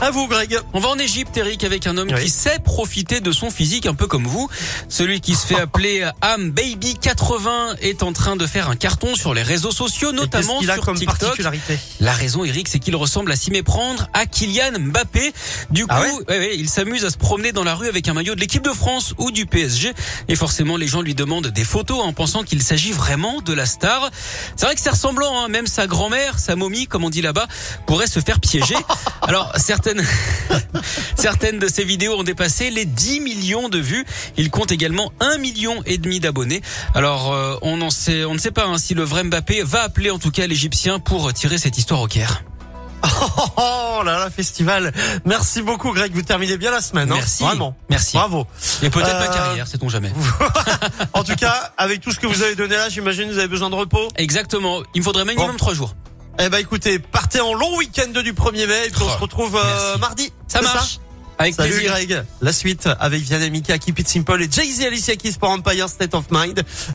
À vous, Greg. On va en Égypte, Eric, avec un homme Oui. qui sait profiter de son physique, un peu comme vous. Celui qui se fait appeler Am Baby 80 est en train de faire un carton sur les réseaux sociaux, notamment a sur comme TikTok. particularité? La raison, Eric, c'est qu'il ressemble à s'y méprendre à Kylian Mbappé. Du coup, Ah ouais? ouais, ouais, il s'amuse à se promener dans la rue avec un maillot de l'équipe de France ou du PSG. Et forcément, les gens lui demandent des photos en pensant qu'il s'agit vraiment de la star. C'est vrai que c'est ressemblant, hein. même sa grand-mère, sa momie, comme on dit là-bas, pourrait se faire piéger. Alors, certaines, certaines de ses vidéos ont dépassé les 10 millions de vues. Il compte également un million et demi d'abonnés. Alors, euh, on en sait, on ne sait pas hein, si le vrai Mbappé va appeler en tout cas l'Égyptien pour tirer cette histoire au Caire. Oh, oh là là, festival. Merci beaucoup, Greg. Vous terminez bien la semaine. hein. Merci. Vraiment. Merci. Bravo. Et peut-être ma Euh, carrière, sait-on jamais. En tout cas, avec tout ce que vous avez donné là, j'imagine que vous avez besoin de repos. Exactement. Il me faudrait minimum Bon. trois jours. Eh ben, écoutez, partez en long week-end du 1er mai et puis on Oh, se retrouve euh, mardi. Ça marche. Avec Salut plaisir. Greg. La suite avec Vianney Mika, Keep It Simple et Jay-Z Alicia Keys pour Empire State of Mind.